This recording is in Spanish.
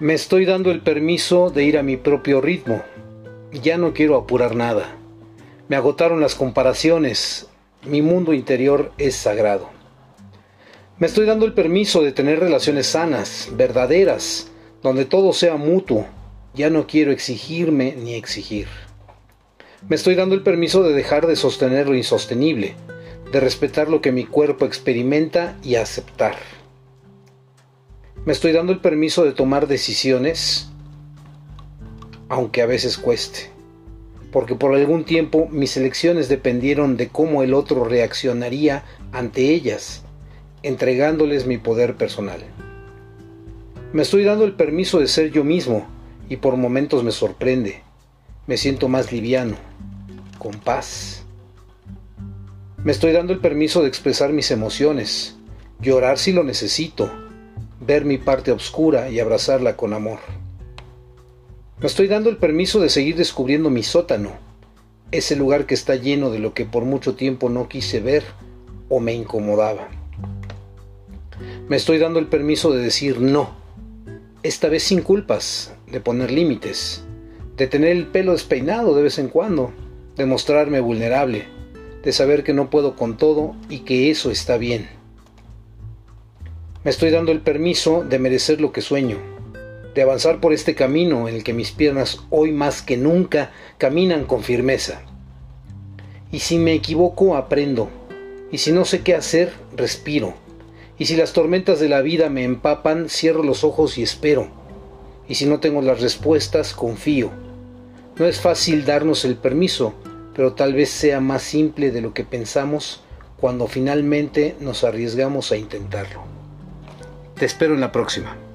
Me estoy dando el permiso de ir a mi propio ritmo. Ya no quiero apurar nada. Me agotaron las comparaciones. Mi mundo interior es sagrado. Me estoy dando el permiso de tener relaciones sanas, verdaderas, donde todo sea mutuo. Ya no quiero exigirme ni exigir. Me estoy dando el permiso de dejar de sostener lo insostenible, de respetar lo que mi cuerpo experimenta y aceptar. Me estoy dando el permiso de tomar decisiones, aunque a veces cueste, porque por algún tiempo mis elecciones dependieron de cómo el otro reaccionaría ante ellas, entregándoles mi poder personal. Me estoy dando el permiso de ser yo mismo y por momentos me sorprende. Me siento más liviano, con paz. Me estoy dando el permiso de expresar mis emociones, llorar si lo necesito, ver mi parte oscura y abrazarla con amor. Me estoy dando el permiso de seguir descubriendo mi sótano, ese lugar que está lleno de lo que por mucho tiempo no quise ver o me incomodaba. Me estoy dando el permiso de decir no, esta vez sin culpas, de poner límites, de tener el pelo despeinado de vez en cuando, de mostrarme vulnerable, de saber que no puedo con todo y que eso está bien. Me estoy dando el permiso de merecer lo que sueño, de avanzar por este camino en el que mis piernas hoy más que nunca caminan con firmeza. Y si me equivoco, aprendo. Y si no sé qué hacer, respiro. Y si las tormentas de la vida me empapan, cierro los ojos y espero. Y si no tengo las respuestas, confío. No es fácil darnos el permiso, pero tal vez sea más simple de lo que pensamos cuando finalmente nos arriesgamos a intentarlo. Te espero en la próxima.